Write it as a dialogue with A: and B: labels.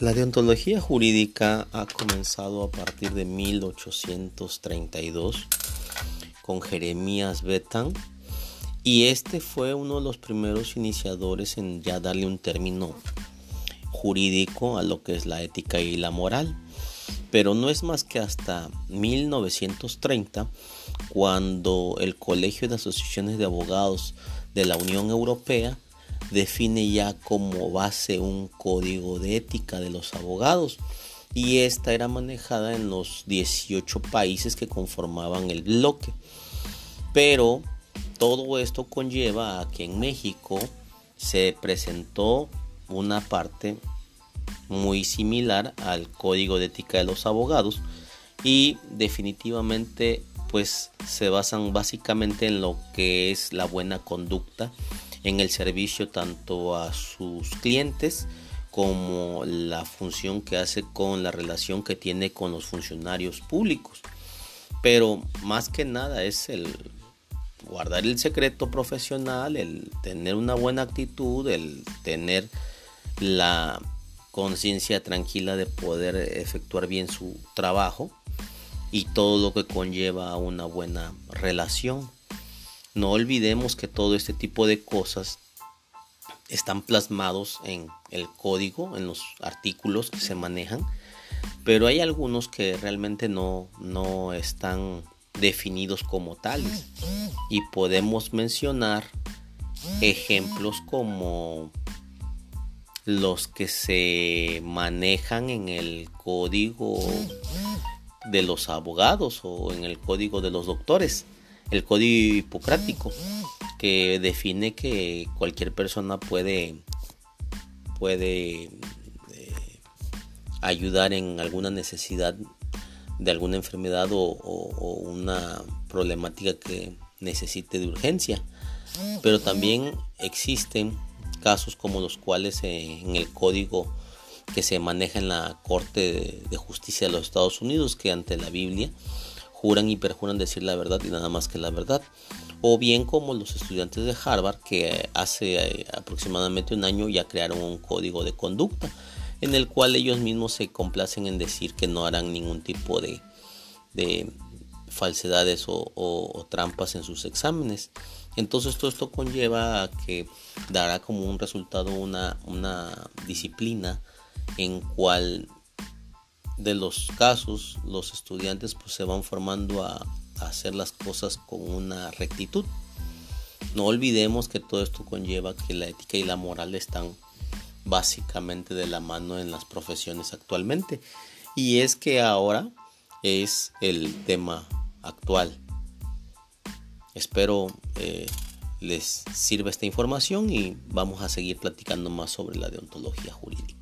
A: La deontología jurídica ha comenzado a partir de 1832 con Jeremías Bethan y este fue uno de los primeros iniciadores en ya darle un término jurídico a lo que es la ética y la moral. Pero no es más que hasta 1930 cuando el Colegio de Asociaciones de Abogados de la Unión Europea define ya como base un código de ética de los abogados y esta era manejada en los 18 países que conformaban el bloque. Pero todo esto conlleva a que en México se presentó una parte muy similar al código de ética de los abogados y definitivamente pues se basan básicamente en lo que es la buena conducta en el servicio tanto a sus clientes como la función que hace con la relación que tiene con los funcionarios públicos. Pero más que nada es el guardar el secreto profesional, el tener una buena actitud, el tener la conciencia tranquila de poder efectuar bien su trabajo y todo lo que conlleva una buena relación. No olvidemos que todo este tipo de cosas están plasmados en el código, en los artículos que se manejan, pero hay algunos que realmente no, no están definidos como tales. Y podemos mencionar ejemplos como los que se manejan en el código de los abogados o en el código de los doctores el código hipocrático que define que cualquier persona puede puede eh, ayudar en alguna necesidad de alguna enfermedad o, una problemática que necesite de urgencia. Pero también existen casos como los cuales eh, en el código que se maneja en la Corte de Justicia de los Estados Unidos que ante la Biblia juran y perjuran decir la verdad y nada más que la verdad. O bien como los estudiantes de Harvard que hace eh, aproximadamente un año ya crearon un código de conducta en el cual ellos mismos se complacen en decir que no harán ningún tipo de, de falsedades o, trampas en sus exámenes. Entonces todo esto conlleva a que dará como un resultado una, una disciplina en cual de los casos los estudiantes pues se van formando a, hacer las cosas con una rectitud. No olvidemos que todo esto conlleva que la ética y la moral están básicamente de la mano en las profesiones actualmente. Y es que ahora es el tema actual. Espero eh, les sirva esta información y vamos a seguir platicando más sobre la deontología jurídica.